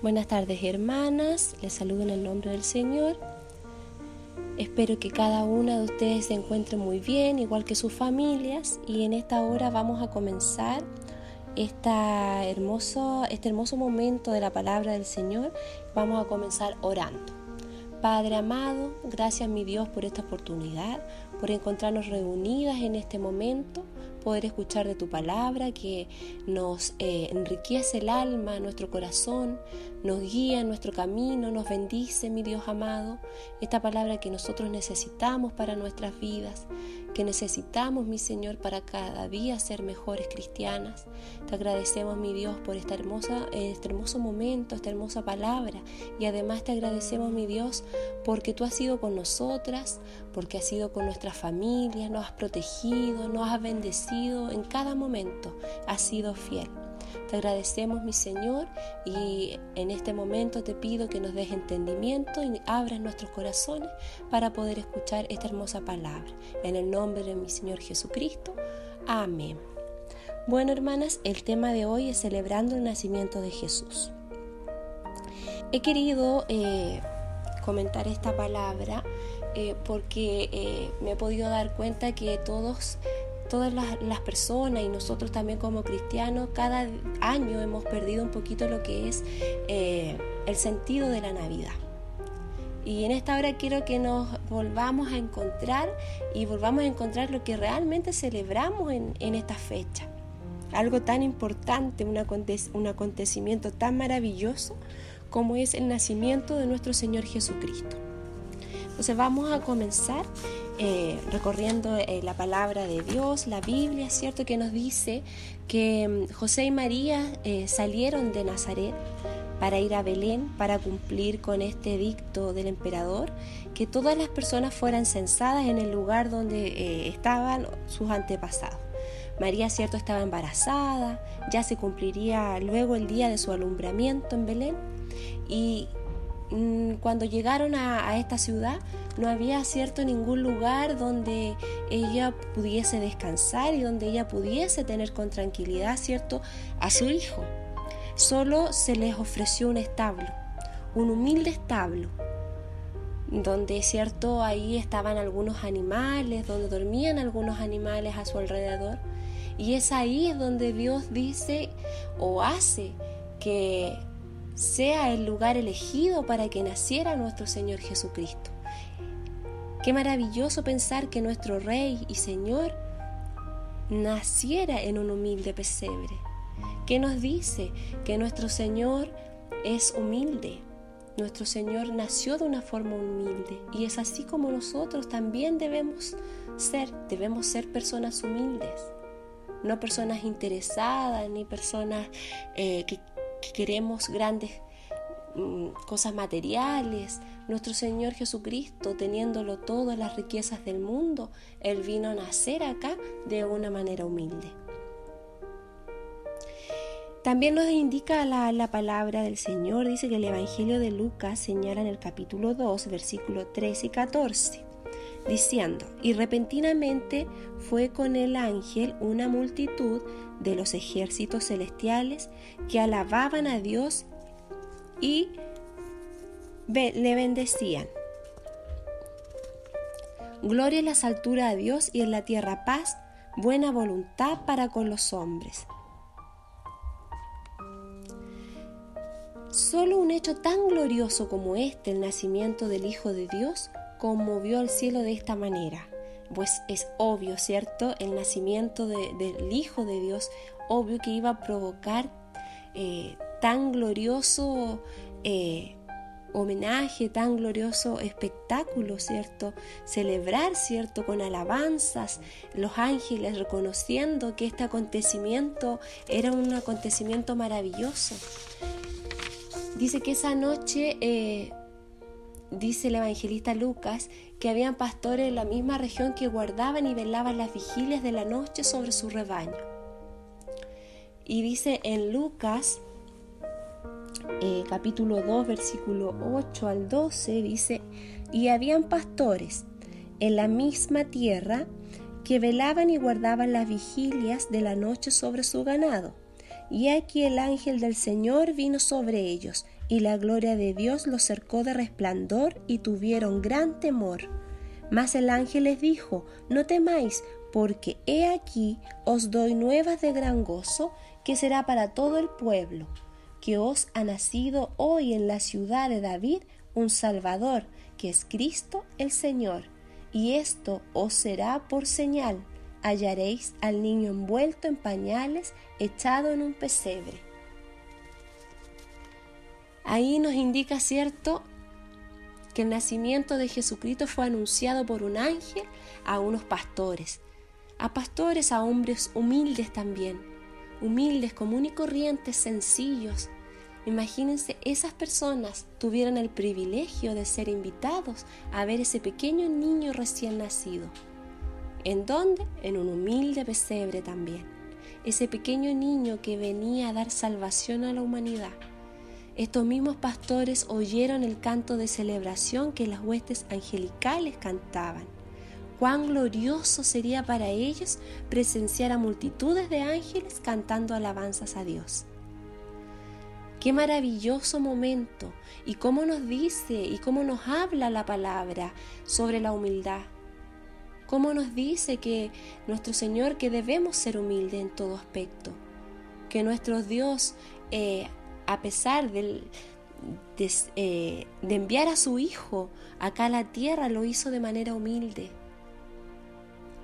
Buenas tardes hermanas, les saludo en el nombre del Señor. Espero que cada una de ustedes se encuentre muy bien, igual que sus familias, y en esta hora vamos a comenzar esta hermoso, este hermoso momento de la palabra del Señor. Vamos a comenzar orando. Padre amado, gracias mi Dios por esta oportunidad, por encontrarnos reunidas en este momento poder escuchar de tu palabra que nos eh, enriquece el alma, nuestro corazón, nos guía en nuestro camino, nos bendice, mi Dios amado, esta palabra que nosotros necesitamos para nuestras vidas, que necesitamos, mi Señor, para cada día ser mejores cristianas. Te agradecemos, mi Dios, por esta hermosa, este hermoso momento, esta hermosa palabra. Y además te agradecemos, mi Dios, porque tú has sido con nosotras, porque has sido con nuestras familias, nos has protegido, nos has bendecido en cada momento. Has sido fiel. Te agradecemos, mi Señor, y en este momento te pido que nos des entendimiento y abras nuestros corazones para poder escuchar esta hermosa palabra. En el nombre de mi Señor Jesucristo. Amén. Bueno, hermanas, el tema de hoy es celebrando el nacimiento de Jesús. He querido eh, comentar esta palabra eh, porque eh, me he podido dar cuenta que todos todas las, personas y nosotros también como cristianos, cada año hemos perdido un poquito lo que es eh, el sentido de la Navidad. Y en esta hora quiero que nos volvamos a encontrar y volvamos a encontrar lo que realmente celebramos en, esta fecha. Algo tan importante, un, un acontecimiento tan maravilloso como es el nacimiento de nuestro Señor Jesucristo. Entonces vamos a comenzar eh, recorriendo eh, la palabra de Dios, la Biblia, ¿cierto? Que nos dice que mm, José y María eh, salieron de Nazaret para ir a Belén, para cumplir con este edicto del emperador, que todas las personas fueran censadas en el lugar donde estaban sus antepasados. María, cierto, estaba embarazada, ya se cumpliría luego el día de su alumbramiento en Belén, y cuando llegaron a esta ciudad, no había cierto ningún lugar donde ella pudiese descansar y donde ella pudiese tener con tranquilidad cierto a su hijo. Solo se les ofreció un establo, un humilde establo, donde cierto ahí estaban algunos animales, donde dormían algunos animales a su alrededor. Y es ahí donde Dios dice o hace que sea el lugar elegido para que naciera nuestro Señor Jesucristo. Qué maravilloso pensar que nuestro Rey y Señor naciera en un humilde pesebre. ¿Qué nos dice? Que nuestro Señor es humilde. Nuestro Señor nació de una forma humilde y es así como nosotros también debemos ser. Debemos ser personas humildes, no personas interesadas ni personas eh, que, queremos grandes Mm, cosas materiales. Nuestro Señor Jesucristo, teniéndolo todo, las riquezas del mundo, Él vino a nacer acá de una manera humilde. También nos indica la, la, palabra del Señor, dice que el Evangelio de Lucas señala en el capítulo 2, versículo 13 y 14, diciendo, y repentinamente fue con el ángel una multitud de los ejércitos celestiales que alababan a Dios y le bendecían. Gloria en las alturas a Dios y en la tierra paz, buena voluntad para con los hombres. Solo un hecho tan glorioso como este, el nacimiento del Hijo de Dios, conmovió al cielo de esta manera. Pues es obvio, ¿cierto? El nacimiento del Hijo de Dios, obvio que iba a provocar eh, tan glorioso eh, homenaje, tan glorioso espectáculo, ¿cierto? Celebrar, ¿cierto? Con alabanzas, los ángeles reconociendo que este acontecimiento era un acontecimiento maravilloso. Dice que esa noche, eh, dice el evangelista Lucas, que habían pastores en la misma región que guardaban y velaban las vigilias de la noche sobre su rebaño. Y dice en Lucas eh, capítulo 2, versículo 8 al 12, dice, y habían pastores en la misma tierra que velaban y guardaban las vigilias de la noche sobre su ganado. Y aquí el ángel del Señor vino sobre ellos, y la gloria de Dios los cercó de resplandor y tuvieron gran temor. Mas el ángel les dijo, no temáis, porque he aquí os doy nuevas de gran gozo, que será para todo el pueblo, que os ha nacido hoy en la ciudad de David un Salvador, que es Cristo el Señor. Y esto os será por señal, hallaréis al niño envuelto en pañales, echado en un pesebre. Ahí nos indica, cierto, que el nacimiento de Jesucristo fue anunciado por un ángel a unos pastores, a pastores, a hombres humildes también, humildes, común y corrientes, sencillos. Imagínense, esas personas tuvieron el privilegio de ser invitados a ver ese pequeño niño recién nacido. ¿En dónde? En un humilde pesebre también. Ese pequeño niño que venía a dar salvación a la humanidad. Estos mismos pastores oyeron el canto de celebración que las huestes angelicales cantaban. Cuán glorioso sería para ellos presenciar a multitudes de ángeles cantando alabanzas a Dios. Qué maravilloso momento y cómo nos dice y cómo nos habla la palabra sobre la humildad. Cómo nos dice que nuestro Señor que debemos ser humildes en todo aspecto, que nuestro Dios eh, a pesar eh, de, enviar a su Hijo acá a la tierra, lo hizo de manera humilde.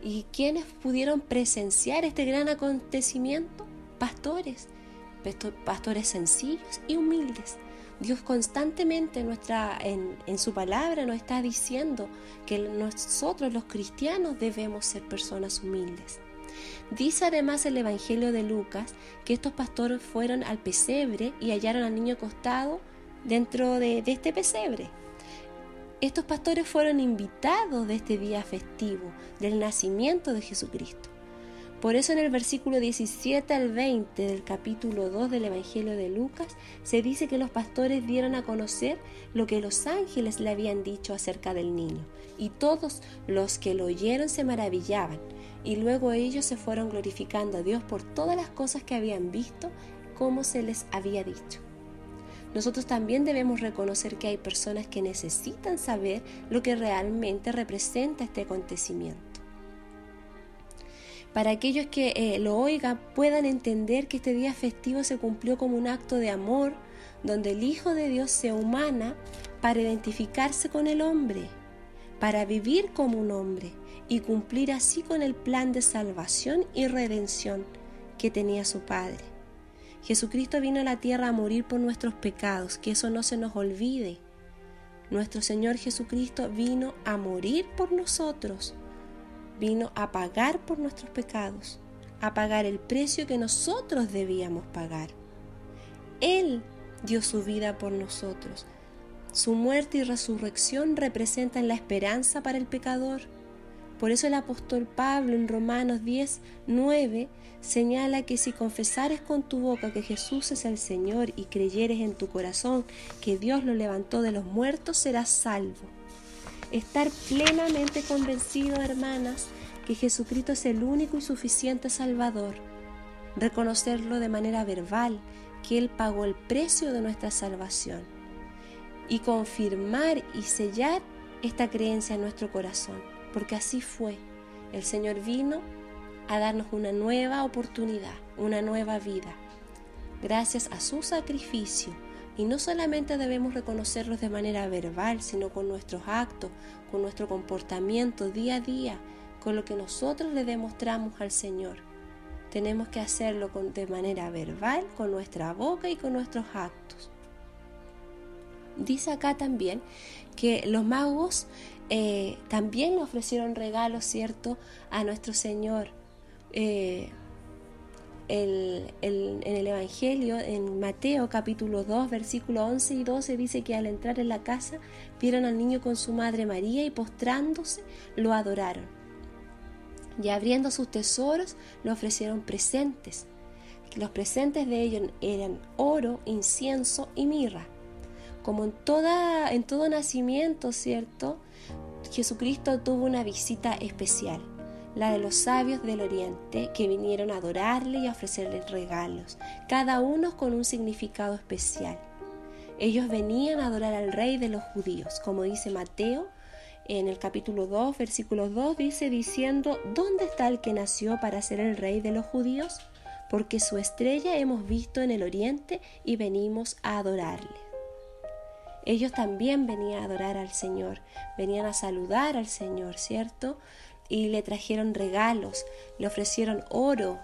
¿Y quiénes pudieron presenciar este gran acontecimiento? Pastores, pastores sencillos y humildes. Dios constantemente nuestra, en, en, su palabra nos está diciendo que nosotros los cristianos debemos ser personas humildes. Dice además el Evangelio de Lucas que estos pastores fueron al pesebre y hallaron al niño acostado dentro de, este pesebre. Estos pastores fueron invitados de este día festivo, del nacimiento de Jesucristo. Por eso en el versículo 17 al 20 del capítulo 2 del Evangelio de Lucas se dice que los pastores dieron a conocer lo que los ángeles le habían dicho acerca del niño, y todos los que lo oyeron se maravillaban, y luego ellos se fueron glorificando a Dios por todas las cosas que habían visto como se les había dicho. Nosotros también debemos reconocer que hay personas que necesitan saber lo que realmente representa este acontecimiento para aquellos que eh, lo oigan puedan entender que este día festivo se cumplió como un acto de amor, donde el Hijo de Dios se humana para identificarse con el hombre, para vivir como un hombre y cumplir así con el plan de salvación y redención que tenía su Padre. Jesucristo vino a la tierra a morir por nuestros pecados, que eso no se nos olvide. Nuestro Señor Jesucristo vino a morir por nosotros vino a pagar por nuestros pecados, a pagar el precio que nosotros debíamos pagar. Él dio su vida por nosotros. Su muerte y resurrección representan la esperanza para el pecador. Por eso el apóstol Pablo en Romanos 10, 9 señala que si confesares con tu boca que Jesús es el Señor y creyeres en tu corazón que Dios lo levantó de los muertos, serás salvo. Estar plenamente convencido, hermanas, que Jesucristo es el único y suficiente Salvador, reconocerlo de manera verbal, que Él pagó el precio de nuestra salvación, y confirmar y sellar esta creencia en nuestro corazón, porque así fue. El Señor vino a darnos una nueva oportunidad, una nueva vida, gracias a su sacrificio y no solamente debemos reconocerlos de manera verbal, sino con nuestros actos, con nuestro comportamiento día a día, con lo que nosotros le demostramos al Señor. Tenemos que hacerlo de manera verbal, con nuestra boca y con nuestros actos. Dice acá también que los magos eh, también le ofrecieron regalos, ¿cierto?, a nuestro Señor. Eh, en el Evangelio, en Mateo capítulo 2, versículo 11 y 12, dice que al entrar en la casa vieron al niño con su madre María y postrándose lo adoraron. Y abriendo sus tesoros le ofrecieron presentes. Los presentes de ellos eran oro, incienso y mirra. Como en, toda, en todo nacimiento, ¿cierto? Jesucristo tuvo una visita especial la de los sabios del oriente que vinieron a adorarle y a ofrecerle regalos, cada uno con un significado especial. Ellos venían a adorar al rey de los judíos, como dice Mateo en el capítulo 2, versículo 2, dice diciendo, ¿dónde está el que nació para ser el rey de los judíos? Porque su estrella hemos visto en el oriente y venimos a adorarle. Ellos también venían a adorar al Señor, venían a saludar al Señor, ¿cierto? Y le trajeron regalos, le ofrecieron oro,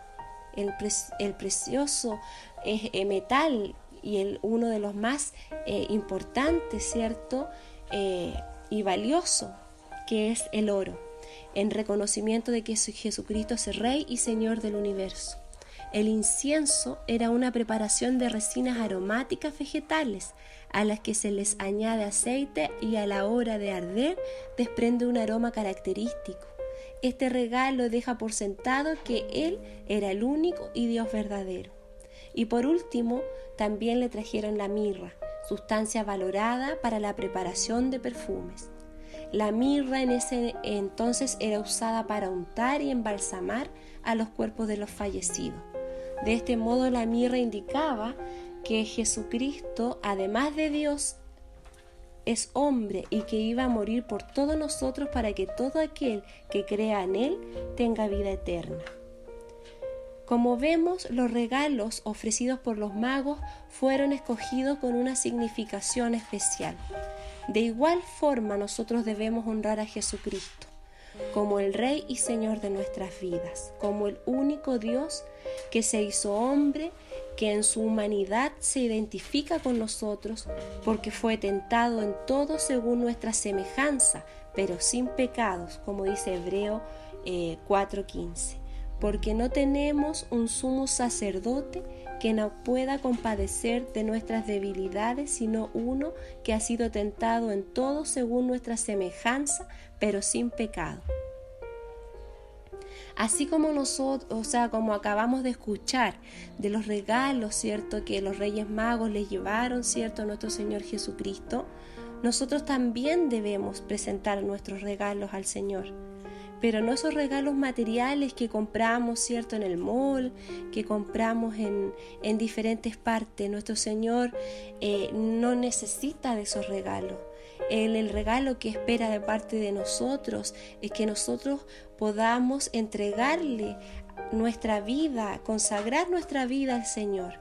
el, precioso eh, metal y el, uno de los más eh, importantes, ¿cierto? Eh, y valioso, que es el oro, en reconocimiento de que Jesucristo es el Rey y Señor del universo. El incienso era una preparación de resinas aromáticas vegetales a las que se les añade aceite y a la hora de arder desprende un aroma característico. Este regalo deja por sentado que Él era el único y Dios verdadero. Y por último, también le trajeron la mirra, sustancia valorada para la preparación de perfumes. La mirra en ese entonces era usada para untar y embalsamar a los cuerpos de los fallecidos. De este modo la mirra indicaba que Jesucristo, además de Dios, es hombre y que iba a morir por todos nosotros para que todo aquel que crea en Él tenga vida eterna. Como vemos, los regalos ofrecidos por los magos fueron escogidos con una significación especial. De igual forma nosotros debemos honrar a Jesucristo como el Rey y Señor de nuestras vidas, como el único Dios que se hizo hombre, que en su humanidad se identifica con nosotros, porque fue tentado en todo según nuestra semejanza, pero sin pecados, como dice Hebreo 4:15. Eh, porque no tenemos un sumo sacerdote que no pueda compadecer de nuestras debilidades, sino uno que ha sido tentado en todo según nuestra semejanza, pero sin pecado. Así como nosotros, o sea, como acabamos de escuchar de los regalos, ¿cierto?, que los Reyes Magos le llevaron, ¿cierto?, a nuestro Señor Jesucristo, nosotros también debemos presentar nuestros regalos al Señor pero no esos regalos materiales que compramos, ¿cierto?, en el mall, que compramos en, en diferentes partes. Nuestro Señor eh, no necesita de esos regalos. Él, el regalo que espera de parte de nosotros es que nosotros podamos entregarle nuestra vida, consagrar nuestra vida al Señor.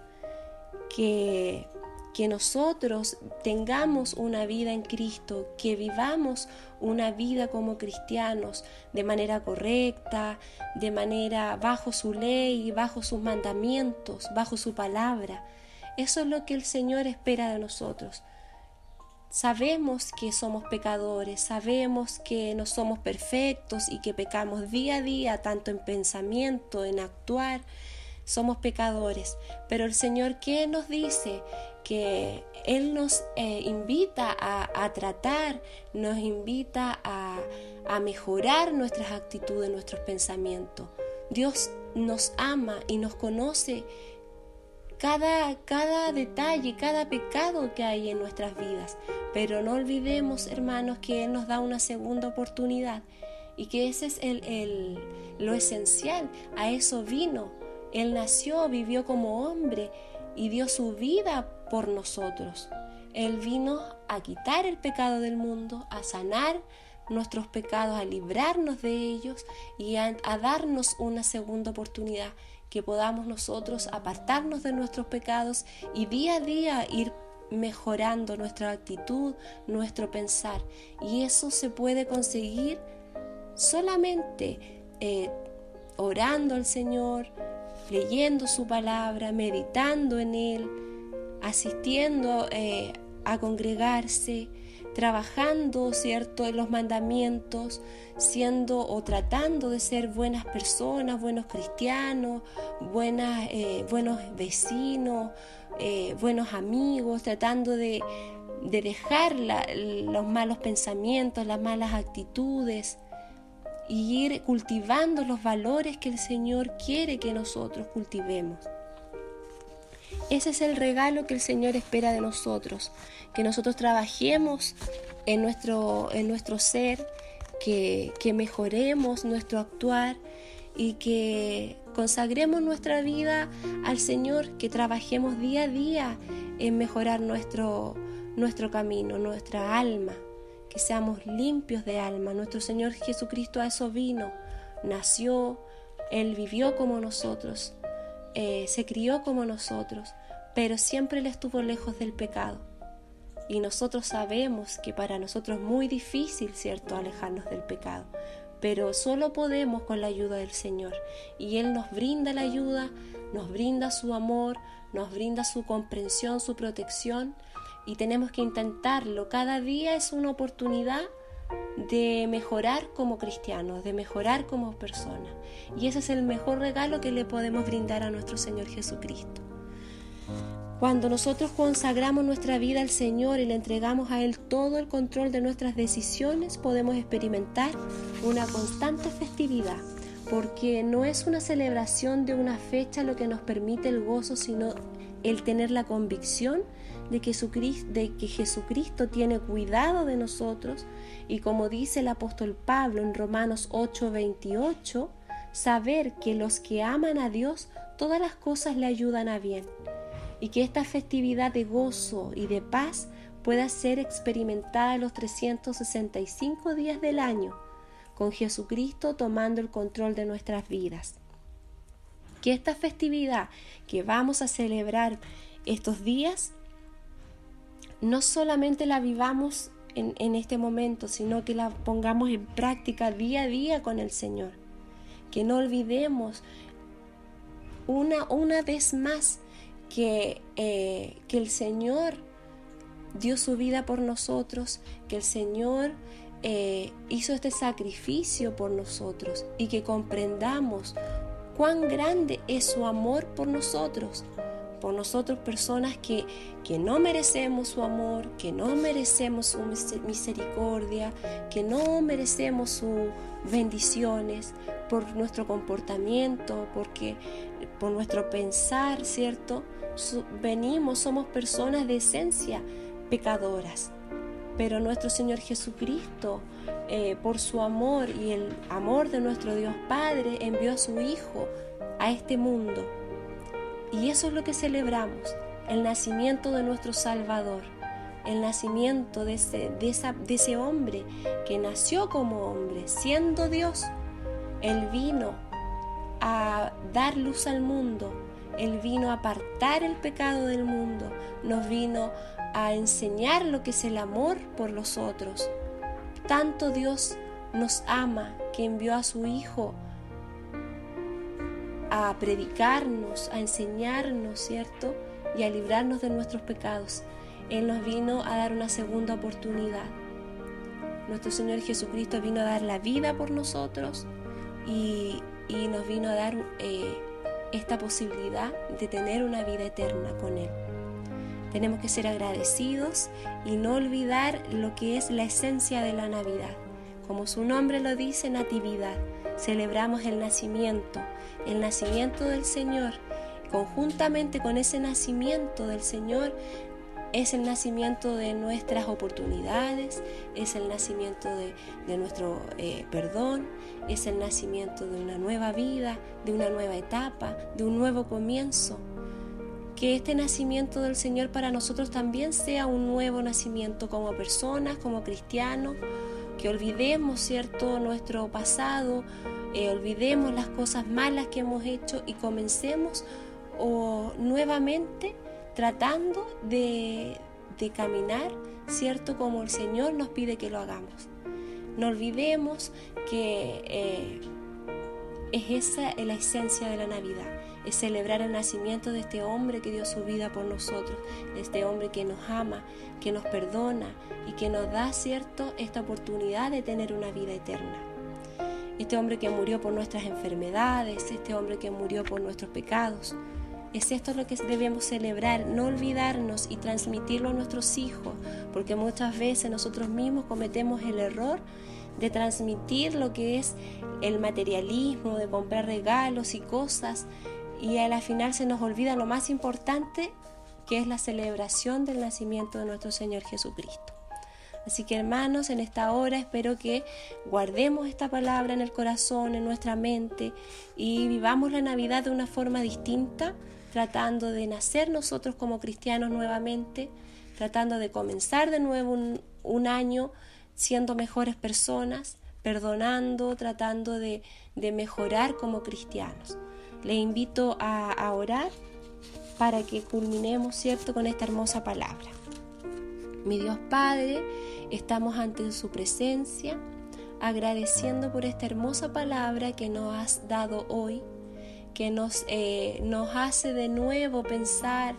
Que que nosotros tengamos una vida en Cristo, que vivamos una vida como cristianos de manera correcta, de manera bajo su ley, bajo sus mandamientos, bajo su palabra. Eso es lo que el Señor espera de nosotros. Sabemos que somos pecadores, sabemos que no somos perfectos y que pecamos día a día, tanto en pensamiento, en actuar, somos pecadores. Pero el Señor, ¿qué nos dice? que Él nos eh, invita a, tratar, nos invita a, mejorar nuestras actitudes, nuestros pensamientos. Dios nos ama y nos conoce cada, cada detalle, cada pecado que hay en nuestras vidas. Pero no olvidemos, hermanos, que Él nos da una segunda oportunidad y que ese es el, lo esencial. A eso vino. Él nació, vivió como hombre y dio su vida por nosotros. Él vino a quitar el pecado del mundo, a sanar nuestros pecados, a librarnos de ellos y a, darnos una segunda oportunidad, que podamos nosotros apartarnos de nuestros pecados y día a día ir mejorando nuestra actitud, nuestro pensar. Y eso se puede conseguir solamente eh, orando al Señor, leyendo su palabra, meditando en Él, asistiendo eh, a congregarse, trabajando, ¿cierto?, en los mandamientos, siendo o tratando de ser buenas personas, buenos cristianos, buenas, eh, buenos vecinos, eh, buenos amigos, tratando de, de dejar los malos pensamientos, las malas actitudes y ir cultivando los valores que el Señor quiere que nosotros cultivemos. Ese es el regalo que el Señor espera de nosotros, que nosotros trabajemos en nuestro, en nuestro ser, que, que mejoremos nuestro actuar y que consagremos nuestra vida al Señor, que trabajemos día a día en mejorar nuestro, nuestro camino, nuestra alma, que seamos limpios de alma. Nuestro Señor Jesucristo a eso vino, nació, Él vivió como nosotros, eh, se crió como nosotros, pero siempre Él estuvo lejos del pecado. Y nosotros sabemos que para nosotros es muy difícil, ¿cierto?, alejarnos del pecado. Pero solo podemos con la ayuda del Señor. Y Él nos brinda la ayuda, nos brinda su amor, nos brinda su comprensión, su protección. Y tenemos que intentarlo. Cada día es una oportunidad de mejorar como cristianos, de mejorar como personas. Y ese es el mejor regalo que le podemos brindar a nuestro Señor Jesucristo. Cuando nosotros consagramos nuestra vida al Señor y le entregamos a Él todo el control de nuestras decisiones, podemos experimentar una constante festividad, porque no es una celebración de una fecha lo que nos permite el gozo, sino el tener la convicción de que, Jesucristo, tiene cuidado de nosotros. Y como dice el apóstol Pablo en Romanos 8:28, saber que los que aman a Dios, todas las cosas le ayudan a bien y que esta festividad de gozo y de paz pueda ser experimentada los 365 días del año, con Jesucristo tomando el control de nuestras vidas. Que esta festividad que vamos a celebrar estos días, no solamente la vivamos en, este momento, sino que la pongamos en práctica día a día con el Señor. Que no olvidemos una, una vez más que, eh, que el Señor dio su vida por nosotros, que el Señor eh, hizo este sacrificio por nosotros y que comprendamos cuán grande es su amor por nosotros, por nosotros personas que, que no merecemos su amor, que no merecemos su misericordia, que no merecemos sus bendiciones, por nuestro comportamiento, porque por nuestro pensar, ¿cierto? venimos, somos personas de esencia pecadoras. Pero nuestro Señor Jesucristo, eh, por su amor y el amor de nuestro Dios Padre, envió a su Hijo a este mundo. Y eso es lo que celebramos, el nacimiento de nuestro Salvador, el nacimiento de ese, de, de ese hombre que nació como hombre, siendo Dios. Él vino a dar luz al mundo, él vino a apartar el pecado del mundo, nos vino a enseñar lo que es el amor por los otros. Tanto Dios nos ama que envió a su Hijo a predicarnos, a enseñarnos, ¿cierto? Y a librarnos de nuestros pecados. Él nos vino a dar una segunda oportunidad. Nuestro Señor Jesucristo vino a dar la vida por nosotros y, nos vino a dar eh, esta posibilidad de tener una vida eterna con Él. Tenemos que ser agradecidos y no olvidar lo que es la esencia de la Navidad. Como su nombre lo dice, Natividad. Celebramos el nacimiento, el nacimiento del Señor. Conjuntamente con ese nacimiento del Señor es el nacimiento de nuestras oportunidades, es el nacimiento de, nuestro eh, perdón, es el nacimiento de una nueva vida, de una nueva etapa, de un nuevo comienzo. Que este nacimiento del Señor para nosotros también sea un nuevo nacimiento como personas, como cristianos, que olvidemos, ¿cierto?, nuestro pasado, eh, olvidemos las cosas malas que hemos hecho y comencemos o nuevamente tratando de, caminar, ¿cierto? Como el Señor nos pide que lo hagamos. No olvidemos que eh, es esa la esencia de la Navidad, celebrar el nacimiento de este hombre que dio su vida por nosotros, este hombre que nos ama, que nos perdona y que nos da, ¿cierto?, esta oportunidad de tener una vida eterna. Este hombre que murió por nuestras enfermedades, este hombre que murió por nuestros pecados, es esto lo que debemos celebrar, no olvidarnos y transmitirlo a nuestros hijos, porque muchas veces nosotros mismos cometemos el error de transmitir lo que es el materialismo, de comprar regalos y cosas, y a la final se nos olvida lo más importante, que es la celebración del nacimiento de nuestro Señor Jesucristo. Así que hermanos, en esta hora espero que guardemos esta palabra en el corazón, en nuestra mente y vivamos la Navidad de una forma distinta tratando de nacer nosotros como cristianos nuevamente, tratando de comenzar de nuevo un, año siendo mejores personas, perdonando, tratando de, mejorar como cristianos. Le invito a, a orar para que culminemos, ¿cierto?, con esta hermosa palabra. Mi Dios Padre, estamos ante su presencia, agradeciendo por esta hermosa palabra que nos has dado hoy, que nos, eh, nos hace de nuevo pensar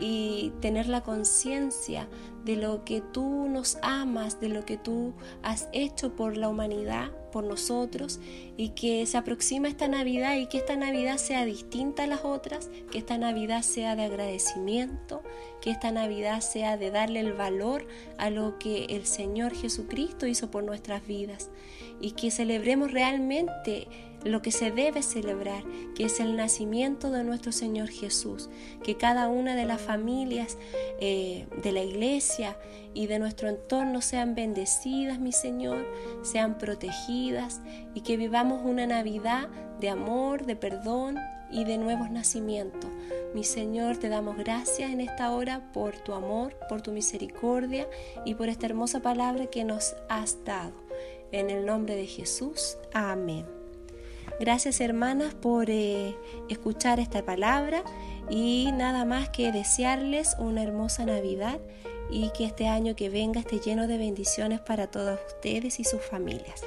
y tener la conciencia de lo que tú nos amas, de lo que tú has hecho por la humanidad, por nosotros, y que se aproxima esta Navidad y que esta Navidad sea distinta a las otras, que esta Navidad sea de agradecimiento, que esta Navidad sea de darle el valor a lo que el Señor Jesucristo hizo por nuestras vidas. Y que celebremos realmente lo que se debe celebrar, que es el nacimiento de nuestro Señor Jesús, que cada una de las familias eh, de la iglesia y de nuestro entorno sean bendecidas, mi Señor, sean protegidas y que vivamos una Navidad de amor, de perdón y de nuevos nacimientos. Mi Señor, te damos gracias en esta hora por tu amor, por tu misericordia y por esta hermosa palabra que nos has dado. En el nombre de Jesús, amén. Gracias hermanas por eh, escuchar esta palabra y nada más que desearles una hermosa Navidad y que este año que venga esté lleno de bendiciones para todos ustedes y sus familias.